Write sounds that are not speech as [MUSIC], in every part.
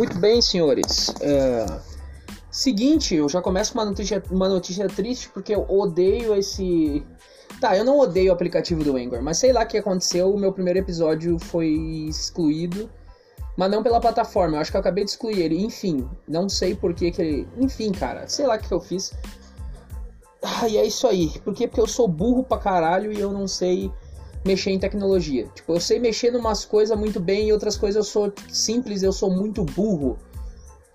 Muito bem, senhores. Uh, seguinte, eu já começo com uma notícia, uma notícia triste porque eu odeio esse. Tá, eu não odeio o aplicativo do Anchor, mas sei lá o que aconteceu. O meu primeiro episódio foi excluído, mas não pela plataforma. Eu acho que eu acabei de excluir ele. Enfim, não sei por que, que ele. Enfim, cara, sei lá o que eu fiz. Ah, e é isso aí. Por quê? Porque eu sou burro pra caralho e eu não sei mexer em tecnologia. Tipo, eu sei mexer em umas coisas muito bem e outras coisas eu sou simples, eu sou muito burro.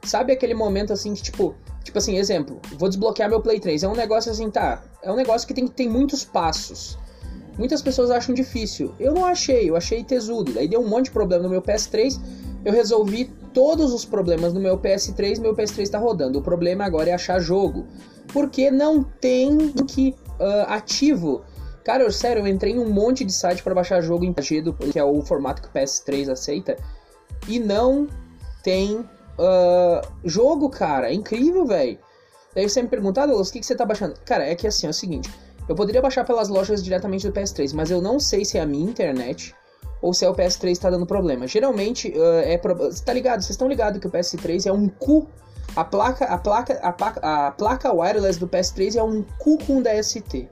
Sabe aquele momento assim que, tipo, tipo assim, exemplo, vou desbloquear meu Play 3. É um negócio assim, tá? É um negócio que tem, tem muitos passos. Muitas pessoas acham difícil. Eu não achei, eu achei tesudo. Daí deu um monte de problema no meu PS3. Eu resolvi todos os problemas no meu PS3, meu PS3 tá rodando. O problema agora é achar jogo. Porque não tem que uh, ativo Cara, eu, sério, eu entrei em um monte de site para baixar jogo em Pagedo, que é o formato que o PS3 aceita, e não tem uh, jogo, cara. É incrível, velho. Daí você me pergunta, ah, Douglas, o que, que você tá baixando? Cara, é que assim, é o seguinte, eu poderia baixar pelas lojas diretamente do PS3, mas eu não sei se é a minha internet ou se é o PS3 que tá dando problema. Geralmente, uh, é pro... Tá ligado? Vocês estão ligados que o PS3 é um cu. A placa, a placa, a placa, a placa wireless do PS3 é um cu com DST.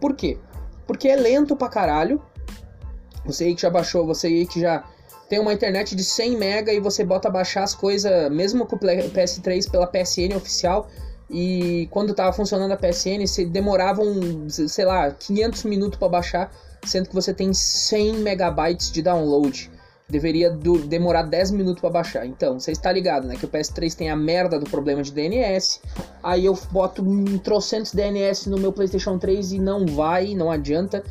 Por quê? Porque é lento pra caralho. Você aí que já baixou, você aí que já tem uma internet de 100 mega e você bota baixar as coisas, mesmo com o PS3 pela PSN oficial, e quando tava funcionando a PSN, você demorava um, sei lá, 500 minutos para baixar, sendo que você tem 100 megabytes de download. Deveria do, demorar 10 minutos para baixar. Então, você está ligado, né? Que o PS3 tem a merda do problema de DNS. Aí eu boto um trocentos DNS no meu PlayStation 3 e não vai, não adianta.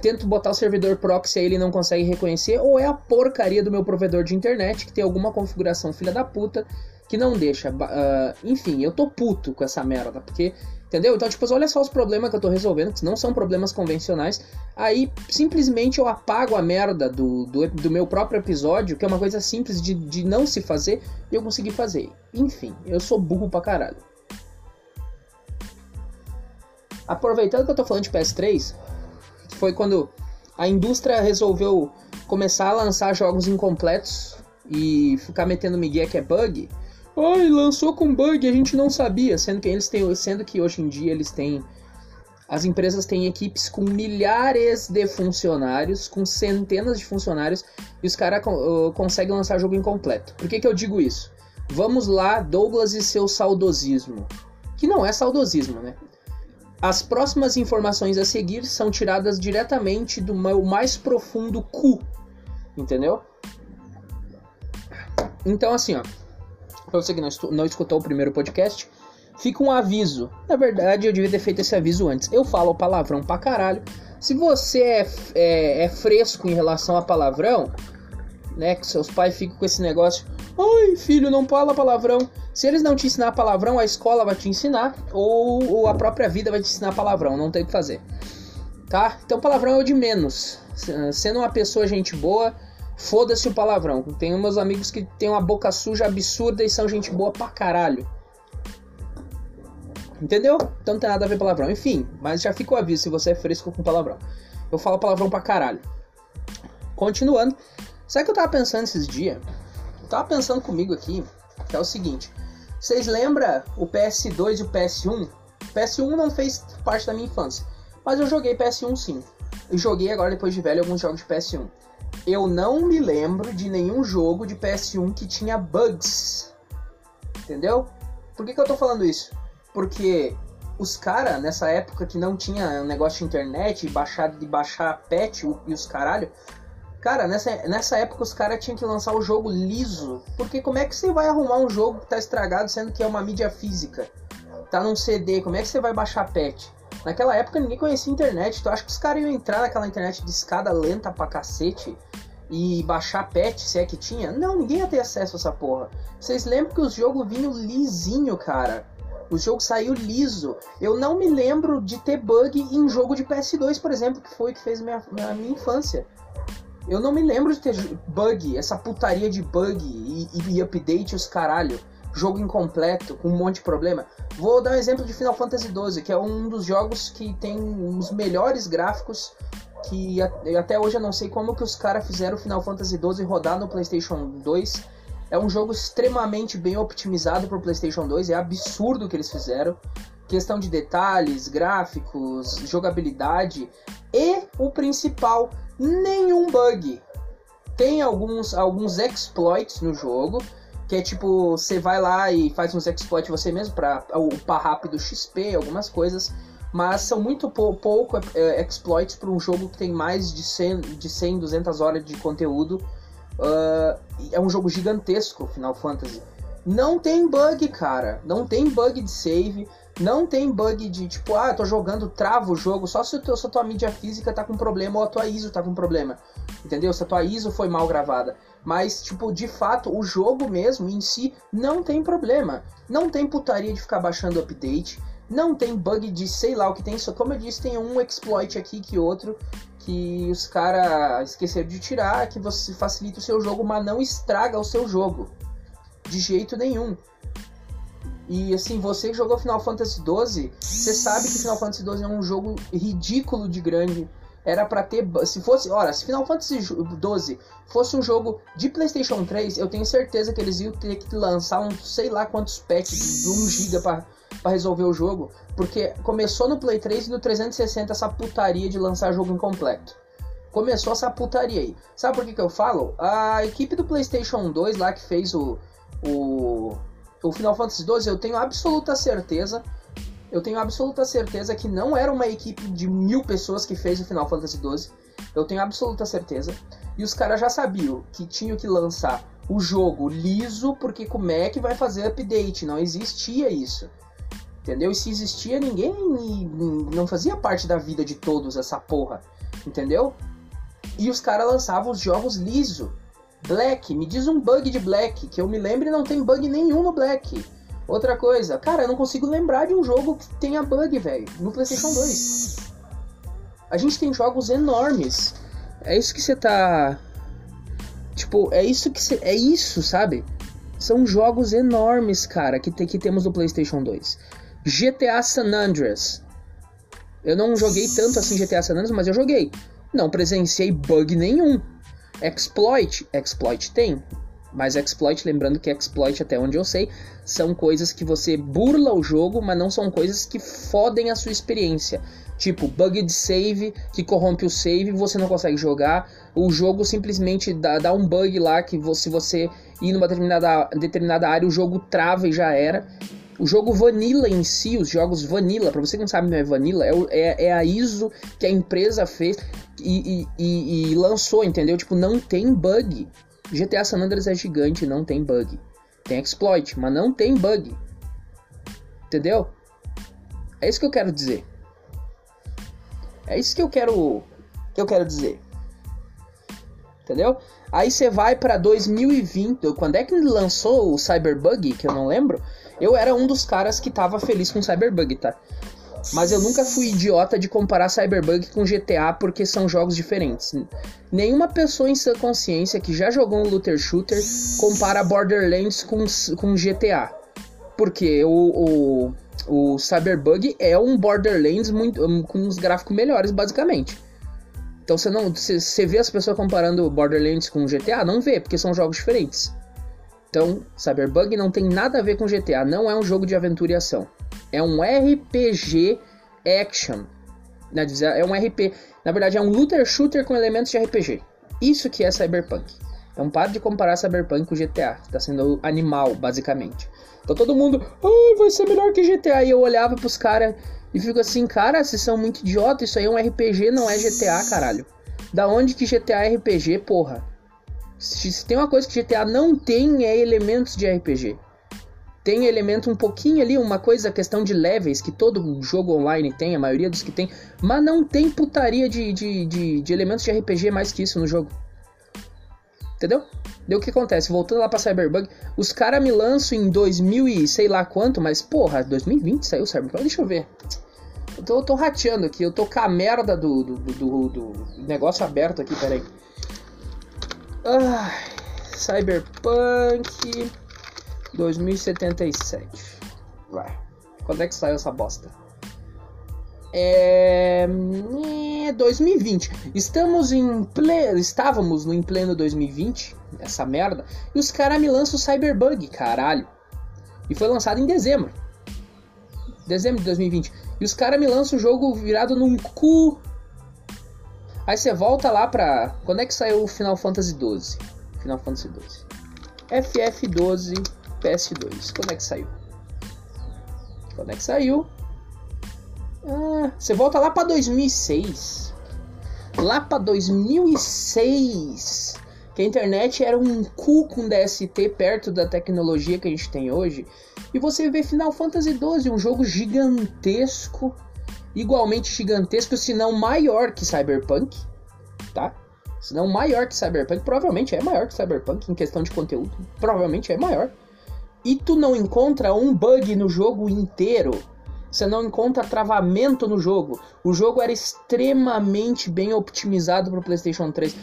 Tento botar o servidor proxy aí ele não consegue reconhecer. Ou é a porcaria do meu provedor de internet que tem alguma configuração filha da puta que não deixa. Uh, enfim, eu tô puto com essa merda. Porque Entendeu? Então, tipo, olha só os problemas que eu tô resolvendo, que não são problemas convencionais. Aí, simplesmente eu apago a merda do, do, do, meu próprio episódio, que é uma coisa simples de, de não se fazer, e eu consegui fazer. Enfim, eu sou burro pra caralho. Aproveitando que eu tô falando de PS3, foi quando a indústria resolveu começar a lançar jogos incompletos e ficar metendo migué que é bug. Ai, lançou com bug, a gente não sabia, sendo que eles têm, sendo que hoje em dia eles têm as empresas têm equipes com milhares de funcionários, com centenas de funcionários, e os caras uh, conseguem lançar jogo incompleto. Por que, que eu digo isso? Vamos lá, Douglas e seu saudosismo. Que não é saudosismo, né? As próximas informações a seguir são tiradas diretamente do meu mais profundo cu. Entendeu? Então, assim, ó. Pra você que não, não escutou o primeiro podcast, fica um aviso. Na verdade, eu devia ter feito esse aviso antes. Eu falo palavrão pra caralho. Se você é, é, é fresco em relação a palavrão, né? Que seus pais ficam com esse negócio. Ai, filho, não fala palavrão. Se eles não te ensinar palavrão, a escola vai te ensinar. Ou, ou a própria vida vai te ensinar palavrão. Não tem o que fazer. Tá? Então, palavrão é o de menos. Sendo uma pessoa gente boa, Foda-se o palavrão. Tenho meus amigos que têm uma boca suja absurda e são gente boa pra caralho. Entendeu? Então não tem nada a ver palavrão. Enfim, mas já fica o aviso se você é fresco com palavrão. Eu falo palavrão pra caralho. Continuando. Sabe o que eu tava pensando esses dias? Eu tava pensando comigo aqui, que é o seguinte. Vocês lembram o PS2 e o PS1? O PS1 não fez parte da minha infância. Mas eu joguei PS1 sim. Eu joguei agora, depois de velho, alguns jogos de PS1 eu não me lembro de nenhum jogo de PS1 que tinha bugs. Entendeu? Por que, que eu tô falando isso? Porque os caras, nessa época que não tinha negócio de internet, baixar, de baixar patch e os caralho, cara, nessa, nessa época os caras tinham que lançar o jogo liso. Porque como é que você vai arrumar um jogo que tá estragado sendo que é uma mídia física? Tá num CD, como é que você vai baixar patch? Naquela época ninguém conhecia internet, tu acha que os caras iam entrar naquela internet de escada lenta pra cacete e baixar patch, se é que tinha? Não, ninguém ia ter acesso a essa porra. Vocês lembram que os jogos vinham lisinho, cara? O jogo saiu liso. Eu não me lembro de ter bug em jogo de PS2, por exemplo, que foi que fez minha, minha, minha infância. Eu não me lembro de ter bug, essa putaria de bug e, e, e update os caralho jogo incompleto, com um monte de problema. Vou dar um exemplo de Final Fantasy XII, que é um dos jogos que tem os melhores gráficos que até hoje eu não sei como que os caras fizeram Final Fantasy XII rodar no PlayStation 2 É um jogo extremamente bem optimizado para o PlayStation 2, é absurdo o que eles fizeram. Questão de detalhes, gráficos, jogabilidade e o principal, nenhum bug. Tem alguns, alguns exploits no jogo, que é tipo, você vai lá e faz uns exploits você mesmo para upar rápido XP, algumas coisas, mas são muito pou, pouco é, exploits para um jogo que tem mais de 100, de 100 200 horas de conteúdo. Uh, é um jogo gigantesco, Final Fantasy. Não tem bug, cara. Não tem bug de save. Não tem bug de tipo, ah, tô jogando, trava o jogo, só se, se a tua mídia física tá com problema ou a tua ISO tá com problema. Entendeu? Se a tua ISO foi mal gravada. Mas, tipo, de fato, o jogo mesmo em si não tem problema. Não tem putaria de ficar baixando update. Não tem bug de sei lá o que tem. Só como eu disse, tem um exploit aqui que outro que os caras esqueceram de tirar, que você facilita o seu jogo, mas não estraga o seu jogo. De jeito nenhum. E assim, você que jogou Final Fantasy XII, você sabe que Final Fantasy XII é um jogo ridículo de grande. Era para ter. Se fosse. Olha, se Final Fantasy XII fosse um jogo de PlayStation 3, eu tenho certeza que eles iam ter que lançar um sei lá quantos patches de 1 GB para resolver o jogo. Porque começou no Play 3 e no 360 essa putaria de lançar jogo incompleto. Começou essa putaria aí. Sabe por que, que eu falo? A equipe do PlayStation 2 lá que fez o. O o Final Fantasy XII, eu tenho absoluta certeza, eu tenho absoluta certeza que não era uma equipe de mil pessoas que fez o Final Fantasy XII. Eu tenho absoluta certeza. E os caras já sabiam que tinham que lançar o jogo liso, porque como é que vai fazer update? Não existia isso. Entendeu? E se existia, ninguém não fazia parte da vida de todos essa porra. Entendeu? E os caras lançavam os jogos liso. Black, me diz um bug de Black, que eu me lembre não tem bug nenhum no Black. Outra coisa, cara, eu não consigo lembrar de um jogo que tenha bug, velho, no PlayStation 2. A gente tem jogos enormes. É isso que você tá. Tipo, é isso que você. É isso, sabe? São jogos enormes, cara, que, te, que temos no PlayStation 2. GTA San Andreas. Eu não joguei tanto assim GTA San Andreas, mas eu joguei. Não presenciei bug nenhum. Exploit, exploit tem, mas exploit, lembrando que exploit, até onde eu sei, são coisas que você burla o jogo, mas não são coisas que fodem a sua experiência. Tipo, bug de save que corrompe o save, você não consegue jogar. O jogo simplesmente dá, dá um bug lá que se você ir numa determinada, determinada área, o jogo trava e já era. O jogo Vanilla em si, os jogos Vanilla, para você que não sabe o que é Vanilla, é, é, é, a ISO que a empresa fez e, e, e, lançou, entendeu? Tipo, não tem bug. GTA San Andreas é gigante, não tem bug. Tem exploit, mas não tem bug. Entendeu? É isso que eu quero dizer. É isso que eu quero que eu quero dizer. Entendeu? Aí você vai para 2020, quando é que lançou o Cyberbug, que eu não lembro? Eu era um dos caras que tava feliz com Cyberbug, tá? Mas eu nunca fui idiota de comparar Cyberbug com GTA porque são jogos diferentes. Nenhuma pessoa em sua consciência que já jogou um looter shooter compara Borderlands com, com GTA. Porque o, o, o Cyberbug é um Borderlands muito, com uns gráficos melhores, basicamente. Então você não. Você vê as pessoas comparando Borderlands com GTA? Não vê, porque são jogos diferentes. Então, Cyberbug não tem nada a ver com GTA, não é um jogo de aventura e ação. É um RPG action. Né, é um RP. Na verdade, é um looter shooter com elementos de RPG. Isso que é Cyberpunk. Então para de comparar Cyberpunk com GTA. Tá sendo animal, basicamente. Então todo mundo, ai, vai ser melhor que GTA. E eu olhava pros caras e fico assim, cara, vocês são muito idiota. Isso aí é um RPG, não é GTA, caralho. Da onde que GTA é RPG, porra? Se tem uma coisa que GTA não tem é elementos de RPG. Tem elemento um pouquinho ali, uma coisa, questão de levels, que todo jogo online tem, a maioria dos que tem, mas não tem putaria de, de, de, de elementos de RPG mais que isso no jogo. Entendeu? Deu o que acontece? Voltando lá pra Cyberbug, os caras me lançam em 2000 e sei lá quanto, mas porra, 2020 saiu o Cyberbug? Deixa eu ver. Eu tô, eu tô rateando aqui, eu tô com a merda do, do, do, do negócio aberto aqui, peraí. Ah, Cyberpunk 2077. Vai. Quando é que saiu essa bosta? É... é 2020. Estamos em ple... Estávamos no em pleno 2020, essa merda, e os caras me lançam o Cyberbug, caralho. E foi lançado em dezembro. Dezembro de 2020. E os caras me lançam o jogo virado num cu. Aí você volta lá pra. Quando é que saiu o Final Fantasy XII? Final Fantasy XII. FF12 PS2. Quando é que saiu? Quando é que saiu? Ah, você volta lá para 2006. Lá para 2006. Que a internet era um cu com DST perto da tecnologia que a gente tem hoje. E você vê Final Fantasy XII, um jogo gigantesco. Igualmente gigantesco, se não maior que Cyberpunk. Tá? Se não maior que Cyberpunk. Provavelmente é maior que Cyberpunk em questão de conteúdo. Provavelmente é maior. E tu não encontra um bug no jogo inteiro você não encontra travamento no jogo. O jogo era extremamente bem otimizado para o PlayStation 3.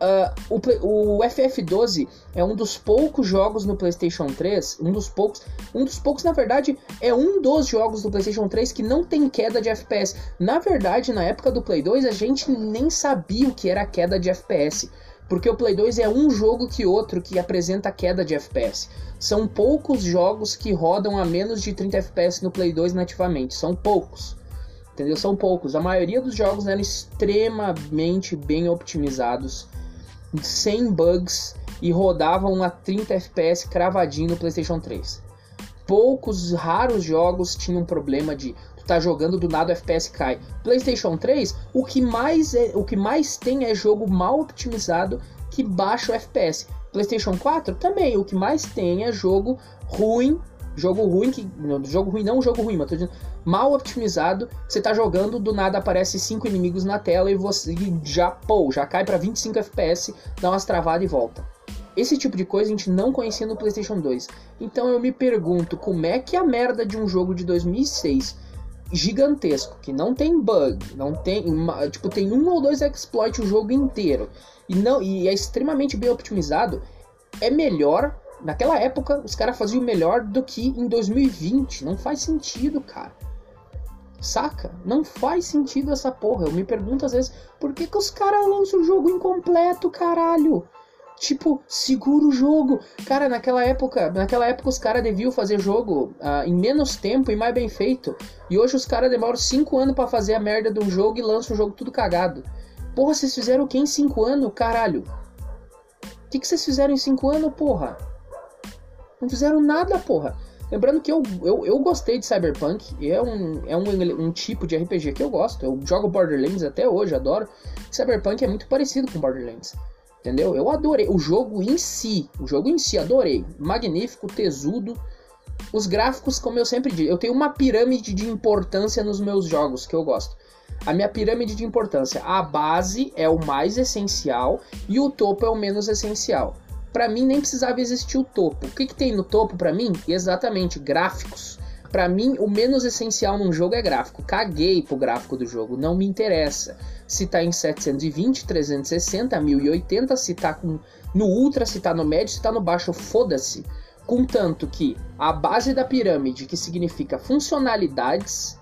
Uh, o, o, FF12 é um dos poucos jogos no PlayStation 3, um dos poucos, um dos poucos na verdade é um dos jogos do PlayStation 3 que não tem queda de FPS. Na verdade, na época do Play 2 a gente nem sabia o que era queda de FPS. Porque o Play 2 é um jogo que outro que apresenta queda de FPS. São poucos jogos que rodam a menos de 30 FPS no Play 2 nativamente. São poucos. Entendeu? São poucos. A maioria dos jogos eram extremamente bem optimizados, sem bugs e rodavam a 30 FPS cravadinho no PlayStation 3. Poucos, raros jogos tinham problema de tá jogando, do nada o FPS cai. PlayStation 3, o que mais é, o que mais tem é jogo mal otimizado que baixa o FPS. PlayStation 4 também, o que mais tem é jogo ruim, jogo ruim que não, jogo ruim não, jogo ruim, mas tô dizendo mal otimizado. Você tá jogando, do nada aparece cinco inimigos na tela e você já, pô, já cai para 25 FPS, dá umas travadas e volta. Esse tipo de coisa a gente não conhecia no PlayStation 2. Então eu me pergunto como é que a merda de um jogo de 2006 gigantesco, que não tem bug, não tem, uma, tipo, tem um ou dois exploits o jogo inteiro e não e é extremamente bem optimizado, é melhor. Naquela época, os caras faziam melhor do que em 2020. Não faz sentido, cara. Saca? Não faz sentido essa porra. Eu me pergunto às vezes, por que, que os caras lançam o jogo incompleto, caralho? Tipo, segura o jogo. Cara, naquela época, naquela época os caras deviam fazer jogo uh, em menos tempo e mais bem feito. E hoje os caras demoram 5 anos para fazer a merda um jogo e lançam o jogo tudo cagado. Porra, vocês fizeram o que em 5 anos, caralho? O que, que vocês fizeram em 5 anos, porra? Não fizeram nada, porra. Lembrando que eu, eu, eu gostei de Cyberpunk, é, um, é um, um tipo de RPG que eu gosto. Eu jogo Borderlands até hoje, adoro. Cyberpunk é muito parecido com Borderlands. Entendeu? Eu adorei. O jogo em si, o jogo em si, adorei. Magnífico, tesudo. Os gráficos, como eu sempre digo, eu tenho uma pirâmide de importância nos meus jogos que eu gosto. A minha pirâmide de importância, a base é o mais essencial e o topo é o menos essencial. Para mim nem precisava existir o topo. O que, que tem no topo para mim? Exatamente, gráficos. Para mim, o menos essencial num jogo é gráfico. Caguei pro gráfico do jogo, não me interessa. Se tá em 720, 360, 1080, se tá com, no ultra, se tá no médio, se tá no baixo, foda-se. Contanto que a base da pirâmide, que significa funcionalidades,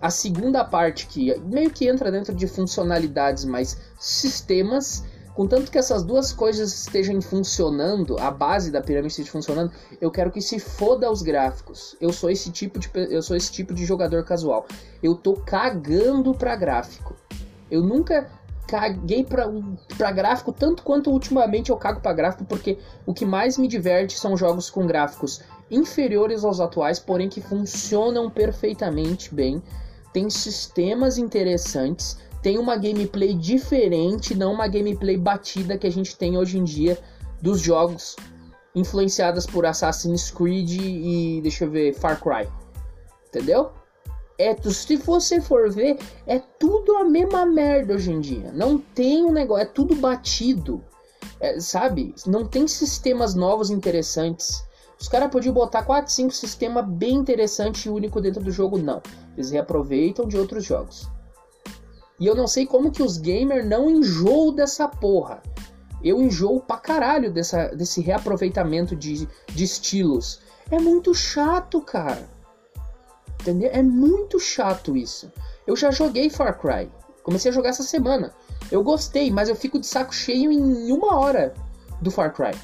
a segunda parte que meio que entra dentro de funcionalidades, mas sistemas, Contanto que essas duas coisas estejam funcionando, a base da pirâmide esteja funcionando, eu quero que se foda os gráficos. Eu sou esse tipo de eu sou esse tipo de jogador casual. Eu tô cagando para gráfico. Eu nunca caguei pra, pra gráfico tanto quanto ultimamente eu cago pra gráfico, porque o que mais me diverte são jogos com gráficos inferiores aos atuais, porém que funcionam perfeitamente bem, tem sistemas interessantes, tem uma gameplay diferente, não uma gameplay batida que a gente tem hoje em dia dos jogos influenciadas por Assassin's Creed e deixa eu ver, Far Cry. Entendeu? É, se você for ver, é tudo a mesma merda hoje em dia. Não tem um negócio, é tudo batido. É, sabe? Não tem sistemas novos interessantes. Os caras podiam botar 4, 5 sistemas bem interessantes e único dentro do jogo, não. Eles reaproveitam de outros jogos. E eu não sei como que os gamers não enjoam dessa porra. Eu enjoo pra caralho dessa, desse reaproveitamento de, de estilos. É muito chato, cara. Entendeu? É muito chato isso. Eu já joguei Far Cry. Comecei a jogar essa semana. Eu gostei, mas eu fico de saco cheio em uma hora do Far Cry.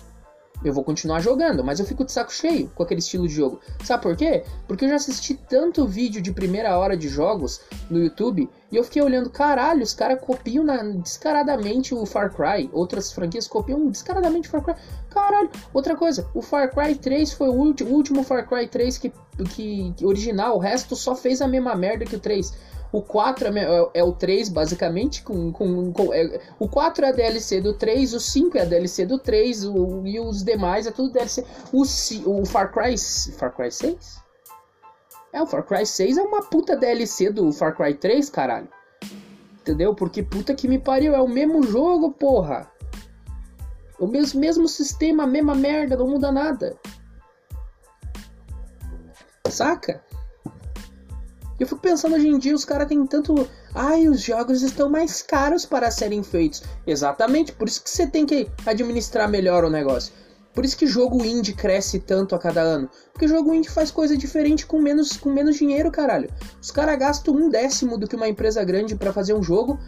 Eu vou continuar jogando, mas eu fico de saco cheio com aquele estilo de jogo. Sabe por quê? Porque eu já assisti tanto vídeo de primeira hora de jogos no YouTube e eu fiquei olhando, caralho, os caras copiam na, descaradamente o Far Cry. Outras franquias copiam descaradamente o Far Cry. Caralho, outra coisa, o Far Cry 3 foi o, último Far Cry 3 que, que, que original, o resto só fez a mesma merda que o 3. O 4 é, é, é, o 3, basicamente. Com, com, com é, o 4 é a DLC do 3, o 5 é a DLC do 3, o, e os demais é tudo DLC. O, o Far Cry. Far Cry 6? É, o Far Cry 6 é uma puta DLC do Far Cry 3, caralho. Entendeu? Porque puta que me pariu, é o mesmo jogo, porra. O mesmo, mesmo sistema, a mesma merda, não muda nada. Saca? Eu fico pensando hoje em dia, os caras têm tanto. Ai, os jogos estão mais caros para serem feitos. Exatamente, por isso que você tem que administrar melhor o negócio. Por isso que jogo indie cresce tanto a cada ano. Porque jogo indie faz coisa diferente com menos, com menos dinheiro, caralho. Os caras gastam um décimo do que uma empresa grande para fazer um jogo.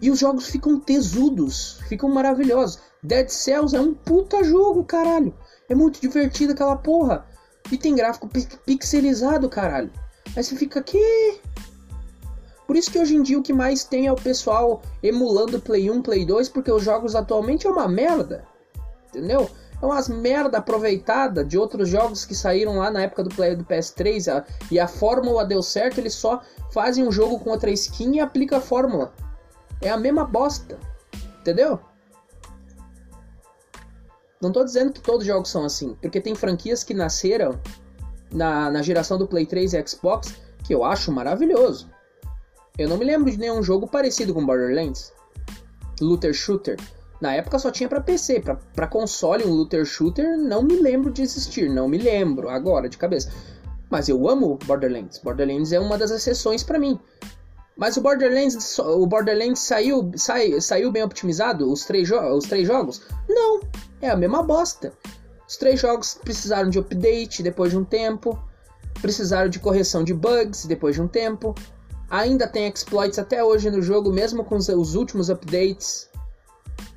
E os jogos ficam tesudos, ficam maravilhosos. Dead Cells é um puta jogo, caralho. É muito divertido aquela porra. E tem gráfico pixelizado, caralho. Aí você fica aqui. Por isso que hoje em dia o que mais tem é o pessoal emulando Play 1, Play 2, porque os jogos atualmente é uma merda. Entendeu? É umas merda aproveitada de outros jogos que saíram lá na época do Play do PS3 a, e a fórmula deu certo, eles só fazem um jogo com outra skin e aplica a fórmula. É a mesma bosta. Entendeu? Não tô dizendo que todos os jogos são assim, porque tem franquias que nasceram na, na geração do Play 3 e Xbox que eu acho maravilhoso. Eu não me lembro de nenhum jogo parecido com Borderlands. Looter Shooter. Na época só tinha para PC, para console um looter shooter não me lembro de existir, não me lembro agora de cabeça. Mas eu amo Borderlands. Borderlands é uma das exceções para mim. Mas o Borderlands, o Borderlands saiu, sai, saiu bem otimizado os três, os três jogos? Não, é a mesma bosta. Os três jogos precisaram de update depois de um tempo, precisaram de correção de bugs depois de um tempo. Ainda tem exploits até hoje no jogo, mesmo com os últimos updates.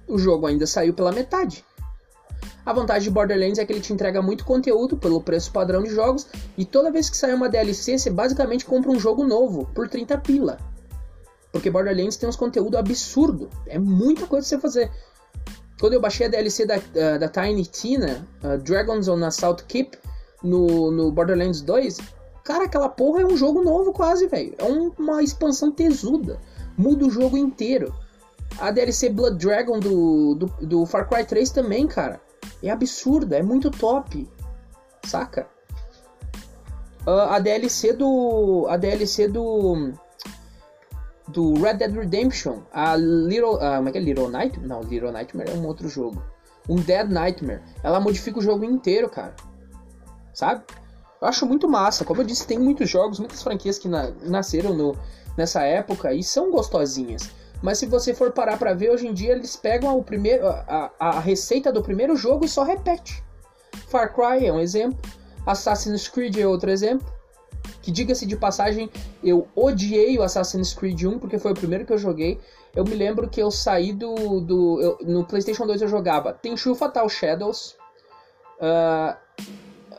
O jogo ainda saiu pela metade. A vantagem de Borderlands é que ele te entrega muito conteúdo pelo preço padrão de jogos, e toda vez que sai uma DLC, você basicamente compra um jogo novo por 30 pila. Porque Borderlands tem uns conteúdo absurdo, é muita coisa pra você fazer. Quando eu baixei a DLC da, da Tiny Tina, uh, Dragons on Assault Keep, no, no Borderlands 2, cara, aquela porra é um jogo novo quase, velho. É um, uma expansão tesuda. Muda o jogo inteiro. A DLC Blood Dragon do, do, do Far Cry 3 também, cara. É absurda, é muito top. Saca? Uh, a DLC do. A DLC do do Red Dead Redemption, a Little, uh, como é que é Little Nightmare? Não, Little Nightmare é um outro jogo. Um Dead Nightmare, ela modifica o jogo inteiro, cara. Sabe? Eu acho muito massa. Como eu disse, tem muitos jogos, muitas franquias que na, nasceram no, nessa época e são gostosinhas. Mas se você for parar para ver, hoje em dia eles pegam o primeiro, a, a, a receita do primeiro jogo e só repete. Far Cry é um exemplo. Assassin's Creed é outro exemplo. Que diga-se de passagem, eu odiei o Assassin's Creed 1 porque foi o primeiro que eu joguei. Eu me lembro que eu saí do. do eu, no PlayStation 2 eu jogava Tenchu Fatal Shadows. Uh,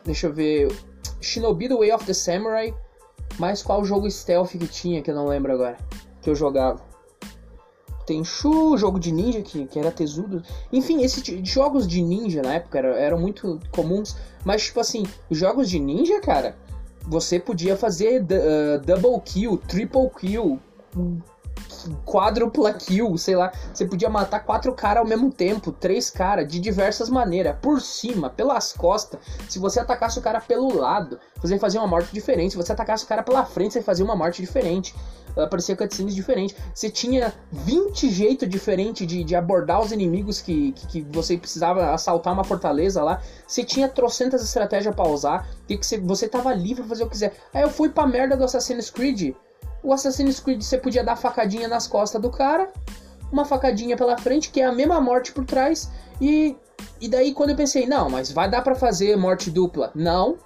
deixa eu ver. Shinobi The Way of the Samurai. Mas qual jogo stealth que tinha que eu não lembro agora? Que eu jogava. Tenchu, jogo de ninja que, que era tesudo. Enfim, esses jogos de ninja na época eram, eram muito comuns. Mas, tipo assim, jogos de ninja, cara, você podia fazer uh, double kill, triple kill, quádrupla kill, sei lá. Você podia matar quatro caras ao mesmo tempo, três caras, de diversas maneiras. Por cima, pelas costas. Se você atacasse o cara pelo lado, você fazia uma morte diferente. Se você atacasse o cara pela frente, você fazia uma morte diferente. Aparecia cutscenes diferentes. Você tinha 20 jeitos diferentes de, de abordar os inimigos que, que, que, você precisava assaltar uma fortaleza lá. Você tinha trocentas estratégias para usar. E que você, você tava livre pra fazer o que quiser. Aí eu fui pra merda do Assassin's Creed o Assassin's Creed você podia dar facadinha nas costas do cara, uma facadinha pela frente, que é a mesma morte por trás, e, e daí quando eu pensei, não, mas vai dar para fazer morte dupla. Não.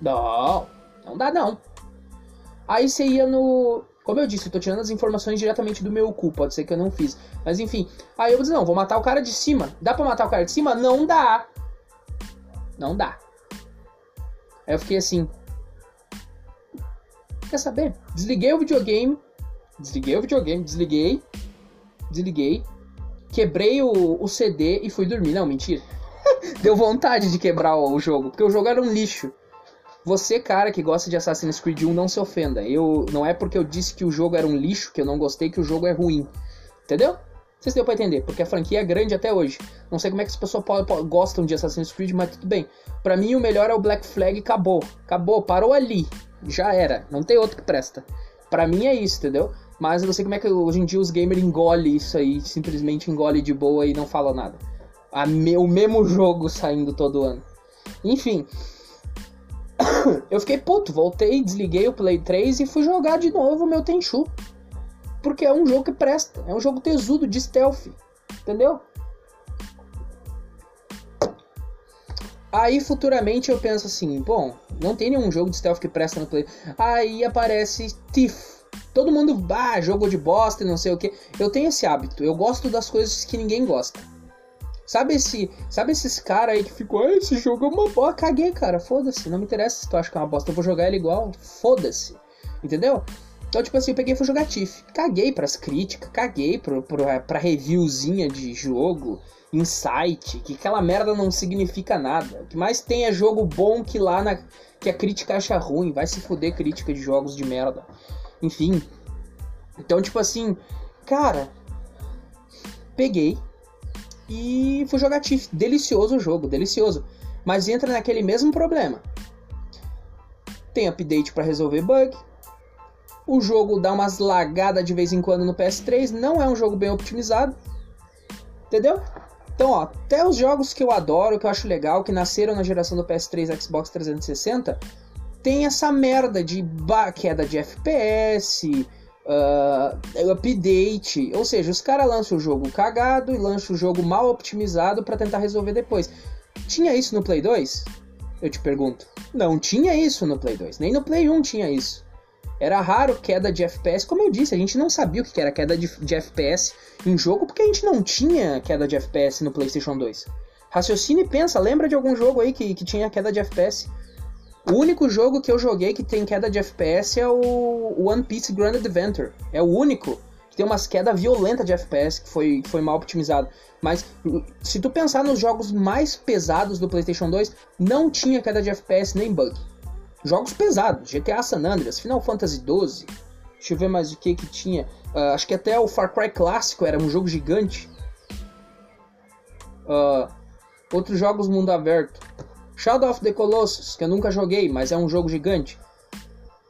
Não, não dá não. Aí você ia no. Como eu disse, eu tô tirando as informações diretamente do meu cu, pode ser que eu não fiz. Mas enfim. Aí eu disse, não, vou matar o cara de cima. Dá pra matar o cara de cima? Não dá. Não dá. Aí eu fiquei assim. Quer saber? Desliguei o videogame. Desliguei o videogame, desliguei. Desliguei. Quebrei o, o CD e fui dormir. Não, mentira. [LAUGHS] Deu vontade de quebrar o jogo, porque o jogo era um lixo. Você, cara, que gosta de Assassin's Creed 1, não se ofenda. Eu não é porque eu disse que o jogo era um lixo que eu não gostei que o jogo é ruim. Entendeu? Vocês deu pra entender, porque a franquia é grande até hoje. Não sei como é que as pessoas gostam de Assassin's Creed, mas tudo bem. Para mim, o melhor é o Black Flag acabou. Acabou, parou ali. Já era. Não tem outro que presta. Para mim é isso, entendeu? Mas eu não sei como é que hoje em dia os gamers engolem isso aí, simplesmente engole de boa e não fala nada. Me, o mesmo jogo saindo todo ano. Enfim. [COUGHS] eu fiquei puto, voltei, desliguei o Play 3 e fui jogar de novo o meu Tenchu. Porque é um jogo que presta, é um jogo tesudo de stealth, entendeu? Aí futuramente eu penso assim, bom, não tem nenhum jogo de stealth que presta no Play. Aí aparece Thief. Todo mundo, bah, jogo de bosta e não sei o que. Eu tenho esse hábito, eu gosto das coisas que ninguém gosta. Sabe esse, sabe esses caras aí que ficam, ah, esse jogo é uma bosta, caguei, cara, foda-se, não me interessa se tu acha que é uma bosta, eu vou jogar ele igual, foda-se. Entendeu? Então, tipo assim, eu peguei e fui jogar TIFF. Caguei pras críticas, caguei pro, pro, pra reviewzinha de jogo, insight, que aquela merda não significa nada. O que mais tem é jogo bom que lá na, que a crítica acha ruim. Vai se fuder crítica de jogos de merda. Enfim. Então, tipo assim, cara, peguei e fui jogar TIFF. Delicioso o jogo, delicioso. Mas entra naquele mesmo problema. Tem update para resolver bug, o jogo dá umas lagadas de vez em quando no PS3, não é um jogo bem otimizado. Entendeu? Então, ó, até os jogos que eu adoro, que eu acho legal, que nasceram na geração do PS3 e Xbox 360, tem essa merda de queda de FPS, uh, update. Ou seja, os caras lançam o jogo cagado e lançam o jogo mal optimizado para tentar resolver depois. Tinha isso no Play 2? Eu te pergunto. Não tinha isso no Play 2, nem no Play 1 tinha isso. Era raro queda de FPS, como eu disse, a gente não sabia o que era queda de, de FPS em jogo porque a gente não tinha queda de FPS no PlayStation 2. Raciocine e pensa, lembra de algum jogo aí que, que tinha queda de FPS? O único jogo que eu joguei que tem queda de FPS é o One Piece Grand Adventure. É o único que tem umas quedas violentas de FPS que foi, que foi mal optimizado. Mas se tu pensar nos jogos mais pesados do PlayStation 2, não tinha queda de FPS nem bug. Jogos pesados, GTA San Andreas, Final Fantasy XII. Deixa eu ver mais o que que tinha. Uh, acho que até o Far Cry clássico era um jogo gigante. Uh, outros jogos mundo aberto. Shadow of the Colossus, que eu nunca joguei, mas é um jogo gigante.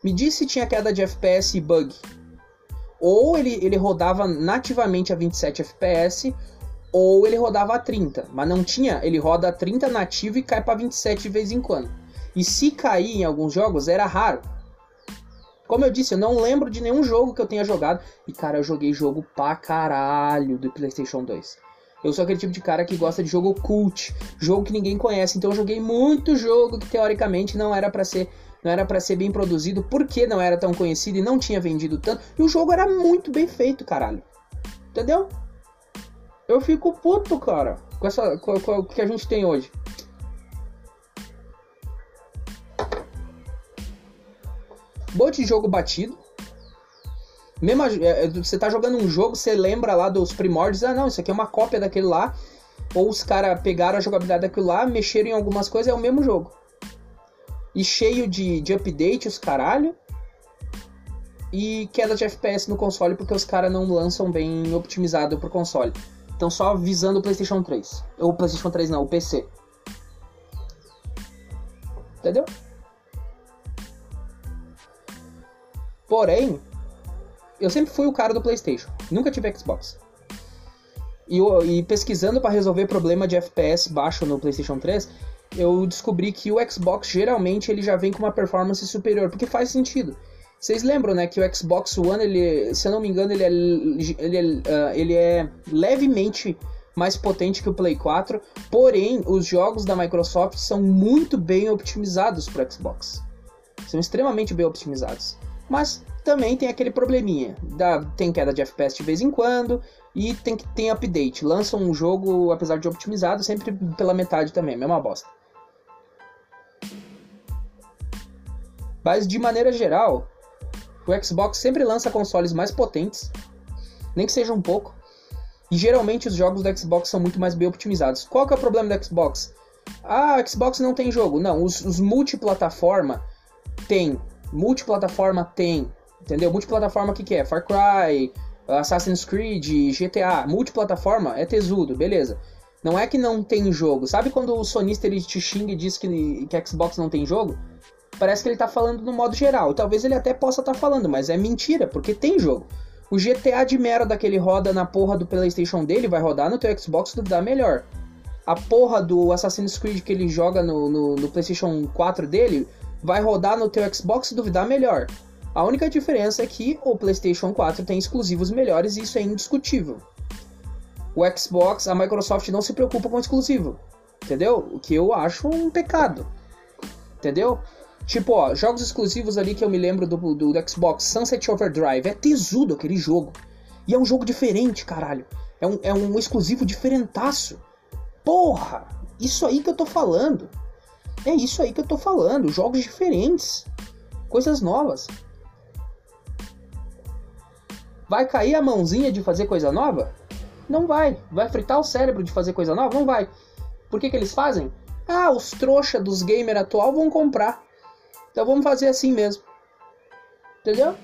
Me disse se tinha queda de FPS e bug. Ou ele, ele rodava nativamente a 27 FPS, ou ele rodava a 30. Mas não tinha, ele roda a 30 nativo e cai para 27 de vez em quando. E se cair em alguns jogos, era raro. Como eu disse, eu não lembro de nenhum jogo que eu tenha jogado. E cara, eu joguei jogo pra caralho do PlayStation 2. Eu sou aquele tipo de cara que gosta de jogo cult, jogo que ninguém conhece. Então eu joguei muito jogo que teoricamente não era para ser, não era para ser bem produzido, porque não era tão conhecido e não tinha vendido tanto. E o jogo era muito bem feito, caralho. Entendeu? Eu fico puto, cara, com essa com, com o que a gente tem hoje. Monte de jogo batido. Mesmo, é, é, você tá jogando um jogo, você lembra lá dos primórdios, ah não, isso aqui é uma cópia daquele lá. Ou os caras pegaram a jogabilidade daquilo lá, mexeram em algumas coisas, é o mesmo jogo. E cheio de, de update, os caralho. E queda de FPS no console, porque os caras não lançam bem otimizado pro console. Então só visando o PlayStation 3. Ou o PlayStation 3 não, o PC. Entendeu? Porém, eu sempre fui o cara do PlayStation, nunca tive Xbox. E, e pesquisando para resolver problema de FPS baixo no PlayStation 3, eu descobri que o Xbox geralmente ele já vem com uma performance superior, porque faz sentido. Vocês lembram, né, que o Xbox One, ele, se eu não me engano, ele é, ele é, uh, ele é levemente mais potente que o Play 4, porém os jogos da Microsoft são muito bem optimizados para Xbox. São extremamente bem optimizados. Mas também tem aquele probleminha. Da, tem queda de FPS de vez em quando e tem que tem update. Lançam um jogo, apesar de otimizado, sempre pela metade também, mesma bosta. Mas de maneira geral, o Xbox sempre lança consoles mais potentes, nem que seja um pouco. E geralmente os jogos do Xbox são muito mais bem optimizados. Qual que é o problema do Xbox? Ah, Xbox não tem jogo. Não, os, os multiplataforma tem. Multiplataforma tem. Entendeu? Multiplataforma o que, que é? Far Cry, Assassin's Creed, GTA. Multiplataforma é tesudo, beleza. Não é que não tem jogo. Sabe quando o sonista ele te xinga e diz que, que Xbox não tem jogo? Parece que ele tá falando no modo geral. Talvez ele até possa estar tá falando, mas é mentira, porque tem jogo. O GTA de merda que ele roda na porra do PlayStation dele vai rodar no teu Xbox duvidar melhor. A porra do Assassin's Creed que ele joga no, no, no PlayStation 4 dele vai rodar no teu Xbox duvidar melhor. A única diferença é que o PlayStation 4 tem exclusivos melhores e isso é indiscutível. O Xbox, a Microsoft não se preocupa com exclusivo. Entendeu? O que eu acho um pecado. Entendeu? Tipo, ó, jogos exclusivos ali que eu me lembro do, do, do Xbox, Sunset Overdrive, é tesudo aquele jogo. E é um jogo diferente, caralho. É um, é um exclusivo diferentaço. Porra! Isso aí que eu tô falando. É isso aí que eu tô falando. Jogos diferentes. Coisas novas. Vai cair a mãozinha de fazer coisa nova? Não vai. Vai fritar o cérebro de fazer coisa nova? Não vai. Por que, que eles fazem? Ah, os trouxa dos gamer atual vão comprar. Então vamos fazer assim mesmo. Entendeu?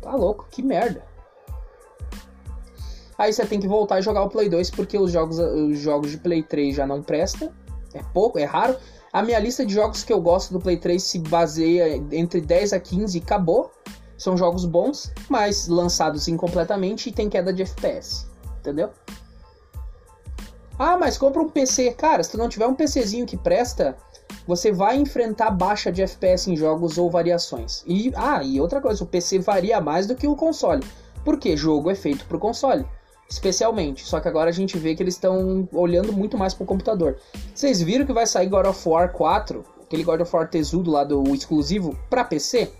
Tá louco, que merda. Aí você tem que voltar a jogar o Play 2 porque os jogos, os jogos de Play 3 já não prestam. É pouco, é raro. A minha lista de jogos que eu gosto do Play 3 se baseia entre 10 a 15 e acabou. São jogos bons, mas lançados incompletamente e tem queda de FPS. Entendeu? Ah, mas compra um PC. Cara, se tu não tiver um PCzinho que presta, você vai enfrentar baixa de FPS em jogos ou variações. E ah, e outra coisa, o PC varia mais do que o console. Porque jogo é feito pro console, especialmente. Só que agora a gente vê que eles estão olhando muito mais pro computador. Vocês viram que vai sair God of War 4, aquele God of War tesudo lá do exclusivo para PC?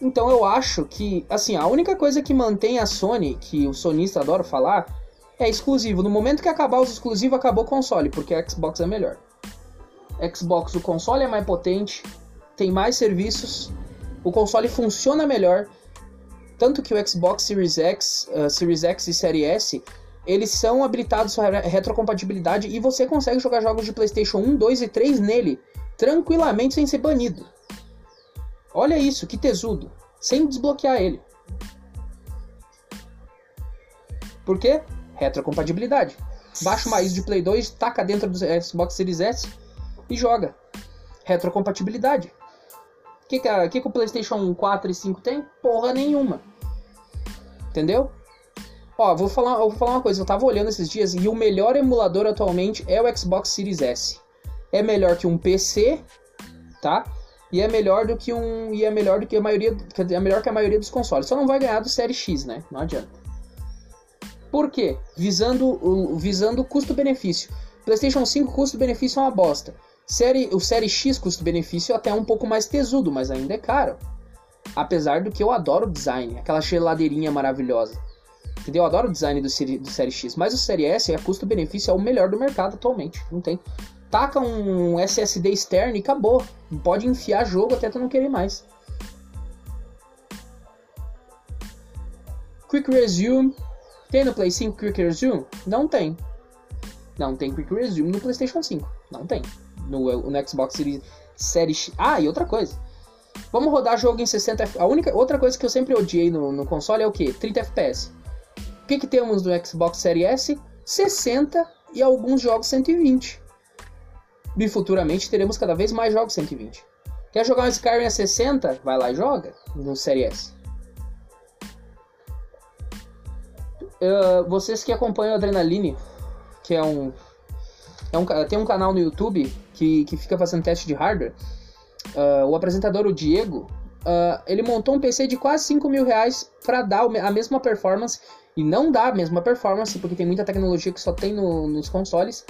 Então eu acho que, assim, a única coisa que mantém a Sony, que o sonista adora falar, é exclusivo. No momento que acabar os exclusivos, acabou o console, porque a Xbox é melhor. Xbox, o console é mais potente, tem mais serviços, o console funciona melhor. Tanto que o Xbox Series X, uh, Series X e Series S, eles são habilitados para retrocompatibilidade e você consegue jogar jogos de PlayStation 1, 2 e 3 nele tranquilamente sem ser banido. Olha isso, que tesudo, sem desbloquear ele. Por quê? retrocompatibilidade. Baixa uma ISO de Play 2, taca dentro do Xbox Series S e joga. Retrocompatibilidade. O que, que, que, que o PlayStation 4 e 5 tem? Porra nenhuma. Entendeu? Ó, vou falar, vou falar uma coisa. Eu tava olhando esses dias e o melhor emulador atualmente é o Xbox Series S. É melhor que um PC, tá? E é melhor do que um. E é melhor do que a maioria. É melhor que a maioria dos consoles. Só não vai ganhar do Série X, né? Não adianta. Por quê? Visando visando custo-benefício. PlayStation 5 custo-benefício é uma bosta. Série, o Série X custo-benefício é até um pouco mais tesudo, mas ainda é caro. Apesar do que eu adoro o design, aquela geladeirinha maravilhosa. Entendeu? Eu adoro o design do, série, do Série X, mas o Série S, a custo-benefício, é o melhor do mercado atualmente. Não tem. Taca um SSD externo e acabou. Pode enfiar jogo até tu não querer mais. Quick Resume tem no Play 5 Quick Resume? Não tem. Não tem Quick Resume no PlayStation 5. Não tem. No, no Xbox Series, Series. Ah, e outra coisa. Vamos rodar jogo em 60 FPS. A única outra coisa que eu sempre odiei no, no console é o que? 30 FPS. O que, que temos no Xbox Series S? 60 e alguns jogos 120. E futuramente teremos cada vez mais jogos 120. Quer jogar um Skyrim a 60? Vai lá e joga no Series S. uh, vocês que acompanham Adrenaline, que é um, é um. Tem um canal no YouTube que, que fica fazendo teste de hardware. Uh, o apresentador, o Diego, uh, ele montou um PC de quase 5 mil reais para dar a mesma performance. E não dá a mesma performance, porque tem muita tecnologia que só tem no, nos consoles.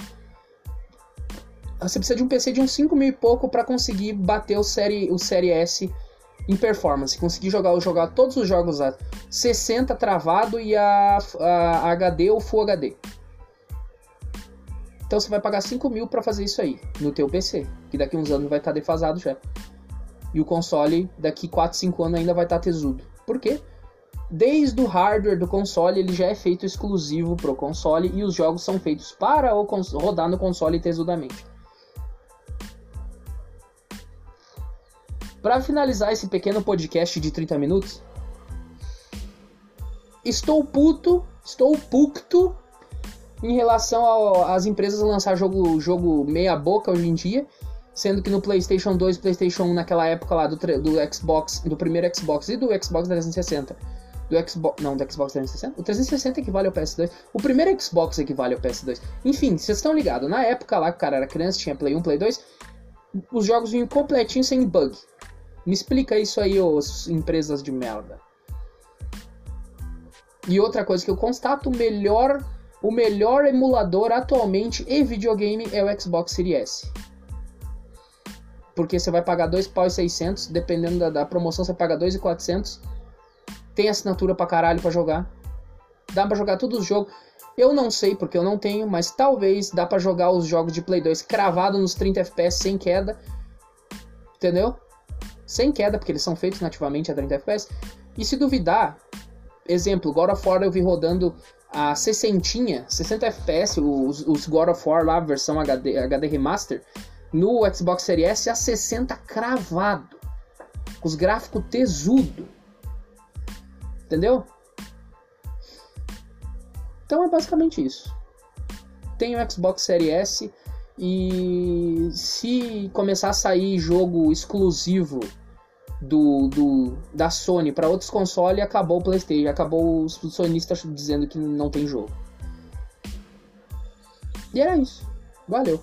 você precisa de um PC de uns 5 mil e pouco para conseguir bater o série, o série S em performance. Conseguir jogar, jogar todos os jogos a 60 travado e a, a HD ou Full HD. Então você vai pagar 5 mil para fazer isso aí no teu PC, que daqui uns anos vai estar tá defasado já. E o console daqui 4, 5 anos ainda vai estar tá tesudo. Por quê? Desde o hardware do console ele já é feito exclusivo pro console e os jogos são feitos para rodar no console tesudamente. Para finalizar esse pequeno podcast de 30 minutos, estou puto, estou puto em relação às empresas lançar jogo, jogo meia boca hoje em dia, sendo que no PlayStation 2 e PlayStation 1 naquela época lá do, do Xbox, do primeiro Xbox e do Xbox 360, do Xbox, não, do Xbox 360, o 360 equivale ao PS2, o primeiro Xbox equivale ao PS2. Enfim, vocês estão ligados, na época lá que o cara era criança, tinha Play 1, Play 2, os jogos vinham completinho sem bug. Me explica isso aí, os empresas de merda. E outra coisa que eu constato, o melhor, o melhor emulador atualmente em videogame é o Xbox Series S. Porque você vai pagar 2 pau e 600, dependendo da, da promoção você paga 2 e 400. Tem assinatura pra caralho pra jogar. Dá pra jogar todos os jogos. Eu não sei porque eu não tenho, mas talvez dá para jogar os jogos de Play 2 cravado nos 30 FPS sem queda. Entendeu? sem queda, porque eles são feitos nativamente a 30 FPS. E se duvidar, exemplo, God of War eu vi rodando a 60, 60 FPS, os, os God of War lá, versão HD, HD Remaster, no Xbox Series S a 60 cravado. Com os gráficos tesudo. Entendeu? Então é basicamente isso. Tem o Xbox Series S e se começar a sair jogo exclusivo do, do da Sony para outros consoles, acabou o PlayStation, acabou os sonistas dizendo que não tem jogo. E era isso. Valeu.